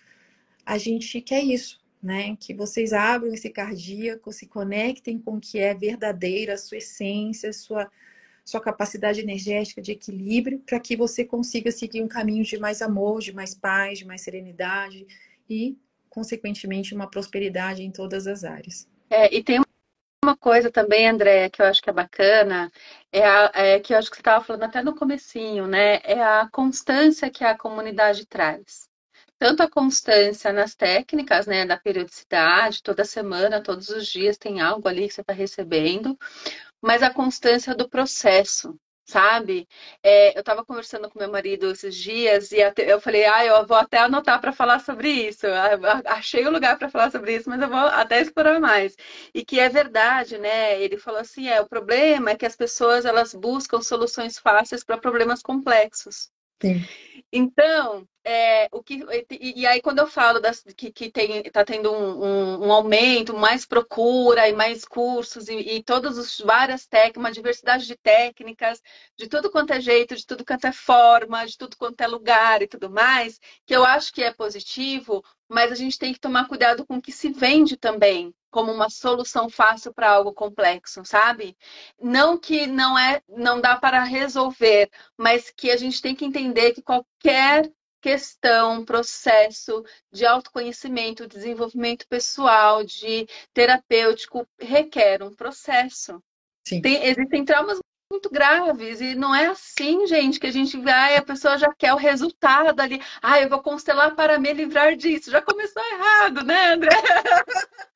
A gente quer isso, né? Que vocês abram esse cardíaco, se conectem com o que é verdadeiro, a sua essência, a sua sua capacidade energética de equilíbrio, para que você consiga seguir um caminho de mais amor, de mais paz, de mais serenidade e, consequentemente, uma prosperidade em todas as áreas. É, e tem uma coisa também, André, que eu acho que é bacana, é, a, é que eu acho que você estava falando até no comecinho, né? É a constância que a comunidade traz tanto a constância nas técnicas, né, da periodicidade, toda semana, todos os dias tem algo ali que você está recebendo, mas a constância do processo, sabe? É, eu estava conversando com meu marido esses dias e eu falei, ah, eu vou até anotar para falar sobre isso. Achei o lugar para falar sobre isso, mas eu vou até explorar mais. E que é verdade, né? Ele falou assim, é o problema é que as pessoas elas buscam soluções fáceis para problemas complexos. Sim. Então, é, o que, e, e, aí quando eu falo das, que, que tem, tá tendo um, um, um, aumento, mais procura e mais cursos e, e todas as várias técnicas, uma diversidade de técnicas, de tudo quanto é jeito, de tudo quanto é forma, de tudo quanto é lugar e tudo mais, que eu acho que é positivo, mas a gente tem que tomar cuidado com o que se vende também como uma solução fácil para algo complexo, sabe? Não que não é, não dá para resolver, mas que a gente tem que entender que qualquer questão, processo de autoconhecimento, desenvolvimento pessoal, de terapêutico, requer um processo. Tem, existem traumas muito graves e não é assim, gente, que a gente vai, a pessoa já quer o resultado ali. Ah, eu vou constelar para me livrar disso. Já começou errado, né, André?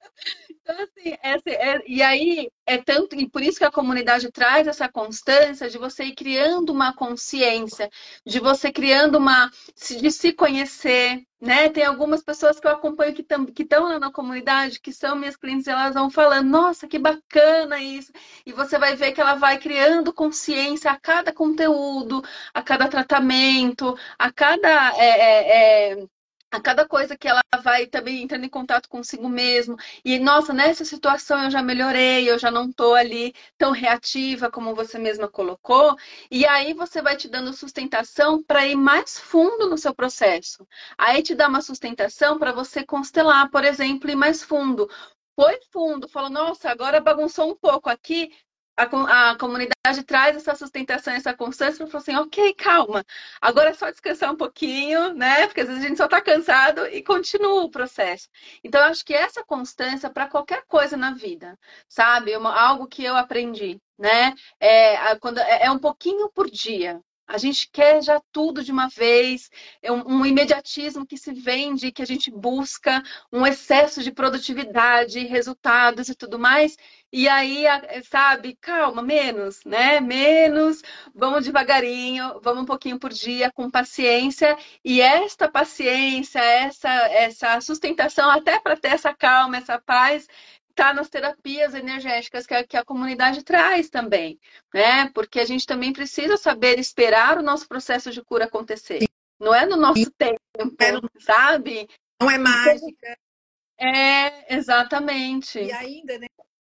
Então, assim, essa, é, e aí é tanto, e por isso que a comunidade traz essa constância de você ir criando uma consciência, de você criando uma. de se conhecer, né? Tem algumas pessoas que eu acompanho que estão lá na comunidade, que são minhas clientes, elas vão falando, nossa, que bacana isso. E você vai ver que ela vai criando consciência a cada conteúdo, a cada tratamento, a cada. É, é, é a cada coisa que ela vai também entrando em contato consigo mesmo. E, nossa, nessa situação eu já melhorei, eu já não estou ali tão reativa como você mesma colocou. E aí você vai te dando sustentação para ir mais fundo no seu processo. Aí te dá uma sustentação para você constelar, por exemplo, ir mais fundo foi fundo, falou, nossa, agora bagunçou um pouco aqui, a, a, comunidade traz essa sustentação, essa constância, para falar assim, ok, calma, agora é só descansar um pouquinho, né? Porque às vezes a gente só está cansado e continua o processo. Então, eu acho que essa constância para qualquer coisa na vida, sabe? Uma, algo que eu aprendi, né? É, quando, é, é um pouquinho por dia, a gente quer já tudo de uma vez, é um, um, imediatismo que se vende, que a gente busca, um excesso de produtividade, resultados e tudo mais. E aí, sabe, calma, menos, né? Menos, vamos devagarinho, vamos um pouquinho por dia, com paciência. E esta paciência, essa, essa sustentação, até para ter essa calma, essa paz, está nas terapias energéticas que a, que a comunidade traz também, né? Porque a gente também precisa saber esperar o nosso processo de cura acontecer. Não é no nosso Sim. tempo, é sabe? Não é mágica. É, exatamente. E ainda, né?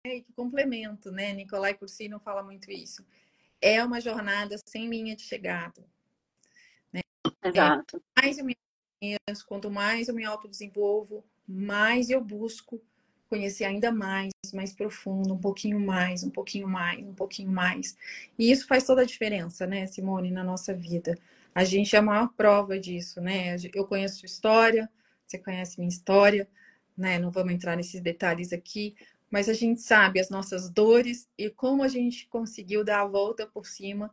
Que complemento, né? Nicolai Cursino fala muito isso. É uma jornada sem linha de chegada. Né? Exato. É, mais eu me conheço, quanto mais eu me autodesenvolvo, mais eu busco conhecer ainda mais, mais profundo, um pouquinho mais, um pouquinho mais, um pouquinho mais. E isso faz toda a diferença, né, Simone, na nossa vida. A gente é a maior prova disso, né? Eu conheço sua história, você conhece minha história, né? Não vamos entrar nesses detalhes aqui, mas a gente sabe as nossas dores e como a gente conseguiu dar a volta por cima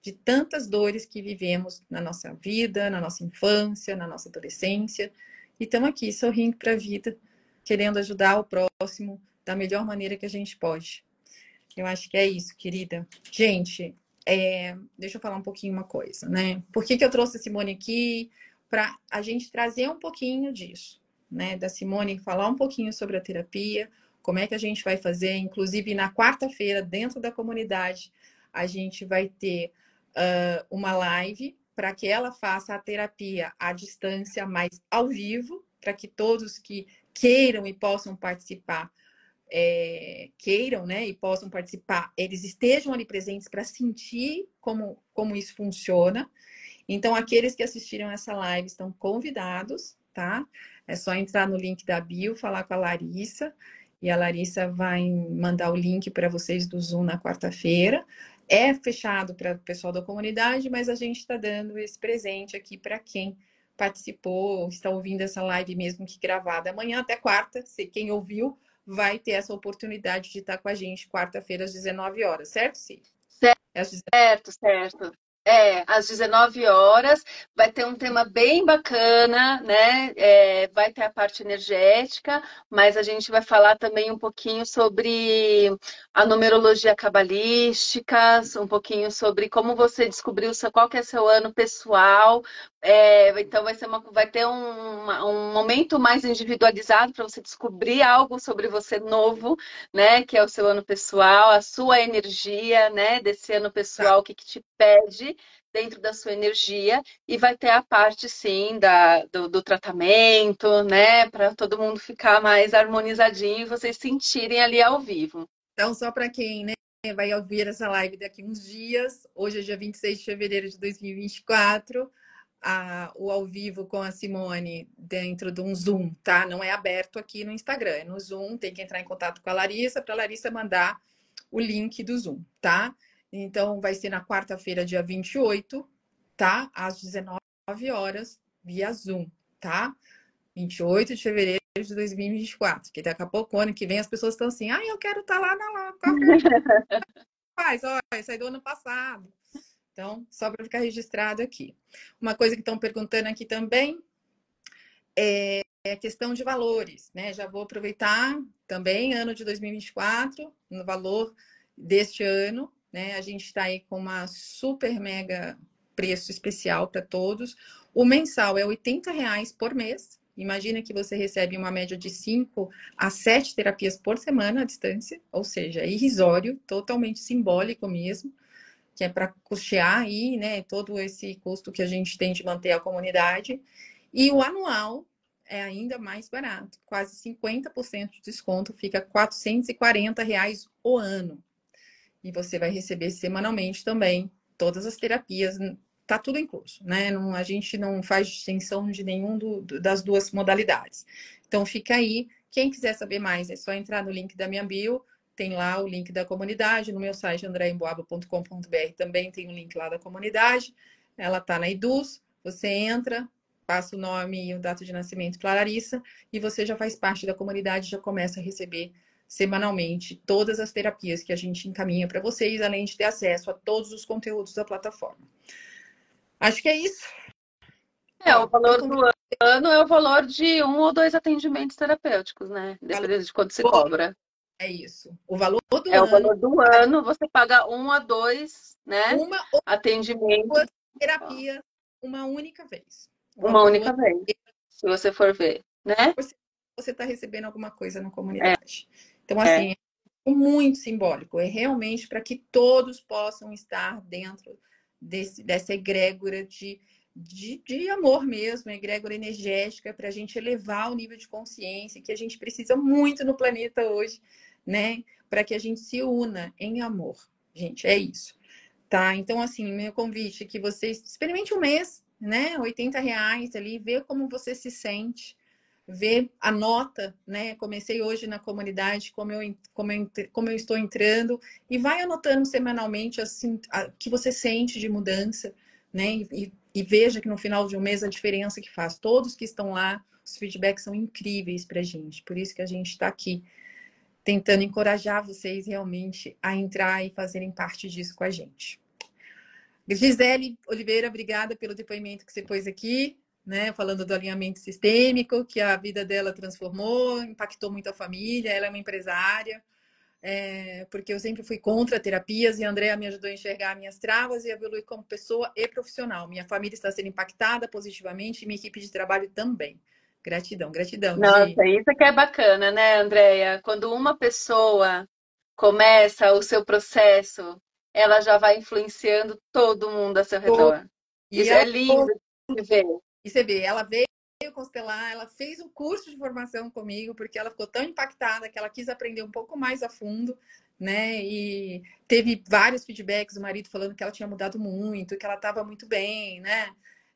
de tantas dores que vivemos na nossa vida, na nossa infância, na nossa adolescência. E estamos aqui sorrindo para a vida querendo ajudar o próximo da melhor maneira que a gente pode. Eu acho que é isso, querida. Gente, é... deixa eu falar um pouquinho uma coisa, né? Por que, que eu trouxe a Simone aqui? Para a gente trazer um pouquinho disso, né? Da Simone falar um pouquinho sobre a terapia, como é que a gente vai fazer. Inclusive, na quarta-feira, dentro da comunidade, a gente vai ter uh, uma live para que ela faça a terapia à distância, mas ao vivo, para que todos que queiram e possam participar é, queiram, né, e possam participar, eles estejam ali presentes para sentir como, como isso funciona. Então, aqueles que assistiram essa live estão convidados, tá? É só entrar no link da bio, falar com a Larissa, e a Larissa vai mandar o link para vocês do Zoom na quarta-feira. É fechado para o pessoal da comunidade, mas a gente está dando esse presente aqui para quem participou, está ouvindo essa live mesmo que gravada amanhã até quarta. Se quem ouviu vai ter essa oportunidade de estar com a gente quarta-feira às 19 horas, certo, Cid? Certo, certo. É, às 19 horas, vai ter um tema bem bacana, né? É, vai ter a parte energética, mas a gente vai falar também um pouquinho sobre a numerologia cabalística, um pouquinho sobre como você descobriu qual que é seu ano pessoal. É, então vai ser uma, vai ter um, um momento mais individualizado para você descobrir algo sobre você novo, né? Que é o seu ano pessoal, a sua energia, né? Desse ano pessoal, o que, que te pede dentro da sua energia e vai ter a parte sim da, do, do tratamento, né, para todo mundo ficar mais harmonizadinho e vocês sentirem ali ao vivo. Então, só para quem né, vai ouvir essa live daqui uns dias, hoje é dia 26 de fevereiro de 2024, a, o ao vivo com a Simone dentro de um Zoom, tá? Não é aberto aqui no Instagram, é no Zoom, tem que entrar em contato com a Larissa para a Larissa mandar o link do Zoom, tá? Então, vai ser na quarta-feira, dia 28, tá? Às 19 horas, via Zoom, tá? 28 de fevereiro de 2024. Que daqui a pouco, ano que vem, as pessoas estão assim, ah, eu quero estar tá lá na lá. Faz, olha, isso aí do ano passado. Então, só para ficar registrado aqui. Uma coisa que estão perguntando aqui também é a questão de valores, né? Já vou aproveitar também, ano de 2024, no valor deste ano, né? A gente está aí com uma super mega preço especial para todos. O mensal é 80 reais por mês. Imagina que você recebe uma média de 5 a 7 terapias por semana à distância, ou seja, é irrisório, totalmente simbólico mesmo, que é para custear aí, né, todo esse custo que a gente tem de manter a comunidade. E o anual é ainda mais barato, quase 50% de desconto, fica 440 reais o ano e você vai receber semanalmente também todas as terapias, tá tudo incluso, né? Não, a gente não faz distinção de nenhum do, das duas modalidades. Então fica aí, quem quiser saber mais é só entrar no link da minha bio, tem lá o link da comunidade, no meu site andreemboaba.com.br também tem o um link lá da comunidade, ela tá na Iduz, você entra, passa o nome e o data de nascimento para Larissa e você já faz parte da comunidade, já começa a receber semanalmente todas as terapias que a gente encaminha para vocês, além de ter acesso a todos os conteúdos da plataforma. Acho que é isso. É, o valor do ano é o valor de um ou dois atendimentos terapêuticos, né? Dependendo de quanto se cobra. É isso. O valor do é ano. É o valor do ano, você paga um a dois, né? Uma atendimentos. terapia uma única vez. Uma única vez. Se você for ver, né? Você está recebendo alguma coisa na comunidade. É. Então, é. assim, é. é muito simbólico. É realmente para que todos possam estar dentro desse, dessa egrégora de, de, de amor mesmo, egrégora energética, para a gente elevar o nível de consciência que a gente precisa muito no planeta hoje, né? Para que a gente se una em amor. Gente, é isso. Tá? Então, assim, meu convite é que vocês experimente um mês, né? 80 reais ali, ver como você se sente ver a nota, né? Comecei hoje na comunidade, como eu, como eu, como eu estou entrando, e vai anotando semanalmente assim, o que você sente de mudança, né? E, e, veja que no final de um mês a diferença que faz. Todos que estão lá, os feedbacks são incríveis para a gente, por isso que a gente está aqui tentando encorajar vocês realmente a entrar e fazerem parte disso com a gente. Gisele Oliveira, obrigada pelo depoimento que você pôs aqui né? Falando do alinhamento sistêmico, que a vida dela transformou, impactou muito a família, ela é uma empresária, é, porque eu sempre fui contra terapias e a Andrea me ajudou a enxergar minhas travas e evoluir como pessoa e profissional. Minha família está sendo impactada positivamente e minha equipe de trabalho também. Gratidão, gratidão. Nossa, isso que é bacana, né, Andrea? Quando uma pessoa começa o seu processo, ela já vai influenciando todo mundo a seu redor. E isso é lindo de ver. E você vê, ela veio constelar, ela fez um curso de formação comigo, porque ela ficou tão impactada que ela quis aprender um pouco mais a fundo, né? E teve vários feedbacks do marido falando que ela tinha mudado muito, que ela estava muito bem, né?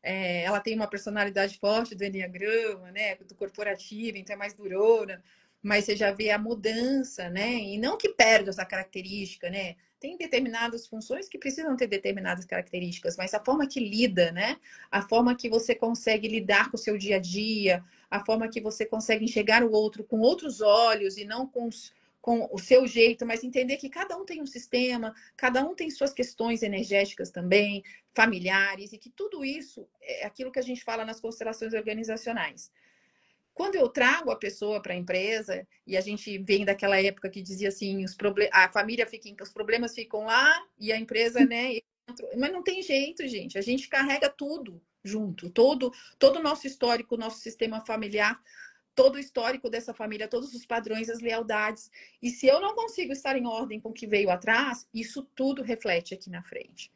É, ela tem uma personalidade forte do Enneagrama, né? Do corporativo, então é mais durona, mas você já vê a mudança, né? E não que perde essa característica, né? tem determinadas funções que precisam ter determinadas características, mas a forma que lida, né? A forma que você consegue lidar com o seu dia a dia, a forma que você consegue enxergar o outro com outros olhos e não com, com o seu jeito, mas entender que cada um tem um sistema, cada um tem suas questões energéticas também, familiares, e que tudo isso é aquilo que a gente fala nas constelações organizacionais. Quando eu trago a pessoa para a empresa, e a gente vem daquela época que dizia assim, os a família fica, os problemas ficam lá e a empresa, né? Mas não tem jeito, gente. A gente carrega tudo junto, todo todo o nosso histórico, nosso sistema familiar, todo o histórico dessa família, todos os padrões, as lealdades. E se eu não consigo estar em ordem com o que veio atrás, isso tudo reflete aqui na frente.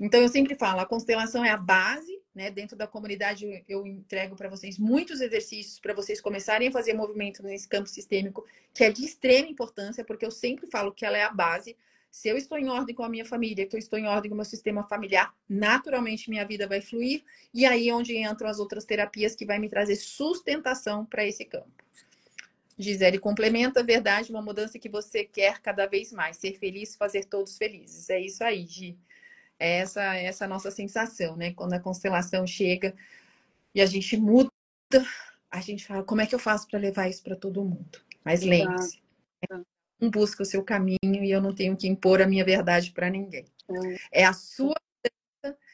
Então, eu sempre falo, a constelação é a base, né? Dentro da comunidade, eu entrego para vocês muitos exercícios para vocês começarem a fazer movimento nesse campo sistêmico, que é de extrema importância, porque eu sempre falo que ela é a base. Se eu estou em ordem com a minha família, que eu estou em ordem com o meu sistema familiar, naturalmente minha vida vai fluir, e aí é onde entram as outras terapias que vai me trazer sustentação para esse campo. Gisele complementa a verdade, uma mudança que você quer cada vez mais, ser feliz, fazer todos felizes. É isso aí, Gi. É essa, essa nossa sensação, né? Quando a constelação chega e a gente muda, a gente fala, como é que eu faço para levar isso para todo mundo? Mas lembre-se, busca o seu caminho e eu não tenho que impor a minha verdade para ninguém. É a sua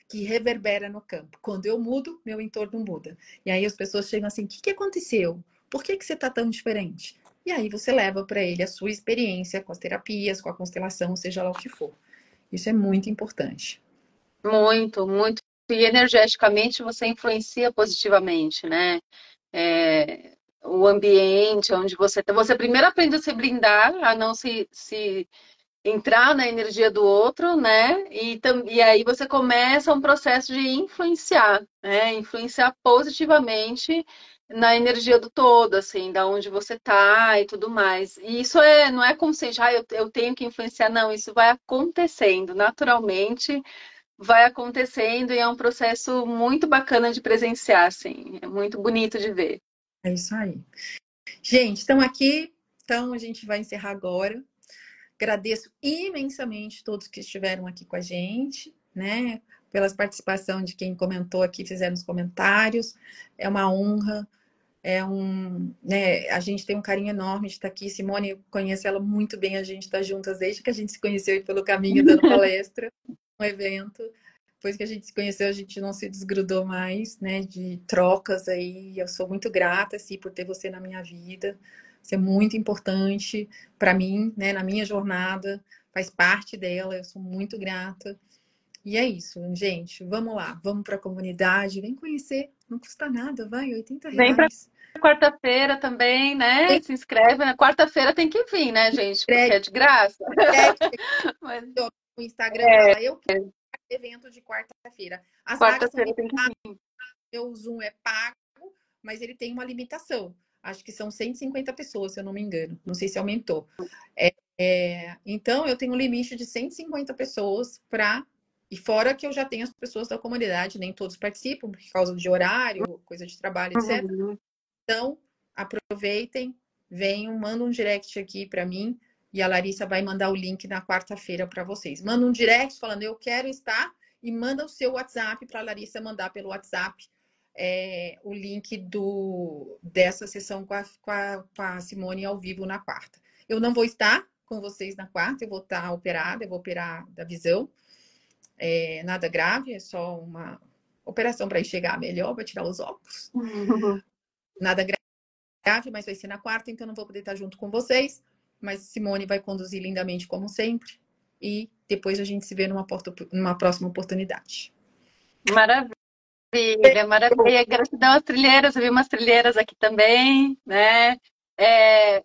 que reverbera no campo. Quando eu mudo, meu entorno muda. E aí as pessoas chegam assim: o que, que aconteceu? Por que, que você está tão diferente? E aí você leva para ele a sua experiência com as terapias, com a constelação, seja lá o que for. Isso é muito importante. Muito, muito. E energeticamente você influencia positivamente, né? É, o ambiente onde você está. Você primeiro aprende a se blindar, a não se, se entrar na energia do outro, né? E, e aí você começa um processo de influenciar, né? Influenciar positivamente na energia do todo, assim, da onde você tá e tudo mais. E isso é, não é consciente, ah, eu, eu tenho que influenciar, não, isso vai acontecendo naturalmente, vai acontecendo e é um processo muito bacana de presenciar, assim, é muito bonito de ver. É isso aí. Gente, estão aqui, então a gente vai encerrar agora. Agradeço imensamente todos que estiveram aqui com a gente, né? Pela participação de quem comentou aqui, fizeram os comentários. É uma honra é um, né, a gente tem um carinho enorme de estar aqui. Simone conhece ela muito bem, a gente está juntas desde que a gente se conheceu pelo caminho dando palestra, um evento. Depois que a gente se conheceu, a gente não se desgrudou mais, né, de trocas aí. Eu sou muito grata, assim, por ter você na minha vida. Você é muito importante para mim, né, na minha jornada, faz parte dela. Eu sou muito grata. E é isso, gente. Vamos lá, vamos para a comunidade, vem conhecer, não custa nada, vai, 80 reais. Vem para quarta-feira também, né? Se inscreve na quarta-feira tem que vir, né, gente? Porque é de graça. Mas... O Instagram é. eu quero evento de quarta-feira. As quarta-feira tem que. Meu Zoom é pago, mas ele tem uma limitação. Acho que são 150 pessoas, se eu não me engano. Não sei se aumentou. É, é... então, eu tenho um limite de 150 pessoas para e fora que eu já tenho as pessoas da comunidade, nem todos participam por causa de horário, coisa de trabalho, etc. Uhum. Então, aproveitem, venham, mandem um direct aqui para mim e a Larissa vai mandar o link na quarta-feira para vocês. Manda um direct falando eu quero estar e manda o seu WhatsApp para a Larissa mandar pelo WhatsApp é, o link do, dessa sessão com a, com, a, com a Simone ao vivo na quarta. Eu não vou estar com vocês na quarta, eu vou estar operada, eu vou operar da visão é, nada grave, é só uma operação para enxergar melhor, para tirar os óculos. Nada grave, mas vai ser na quarta, então não vou poder estar junto com vocês. Mas Simone vai conduzir lindamente, como sempre. E depois a gente se vê numa, porta, numa próxima oportunidade. Maravilha, maravilha. Gratidão às trilheiras, eu vi umas trilheiras aqui também, né? É,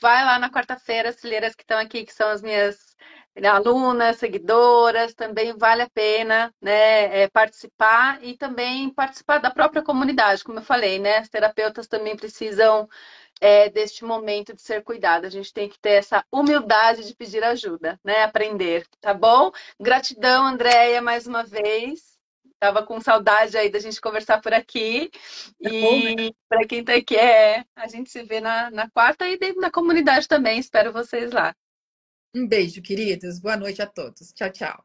vai lá na quarta-feira, as trilheiras que estão aqui, que são as minhas alunas, seguidoras, também vale a pena né, é, participar e também participar da própria comunidade, como eu falei, né? As terapeutas também precisam é, deste momento de ser cuidado. A gente tem que ter essa humildade de pedir ajuda, né? Aprender, tá bom? Gratidão, Andréia, mais uma vez. Tava com saudade aí da gente conversar por aqui. É e né? para quem tá aqui, é, a gente se vê na, na quarta e dentro da comunidade também. Espero vocês lá. Um beijo, queridos. Boa noite a todos. Tchau, tchau.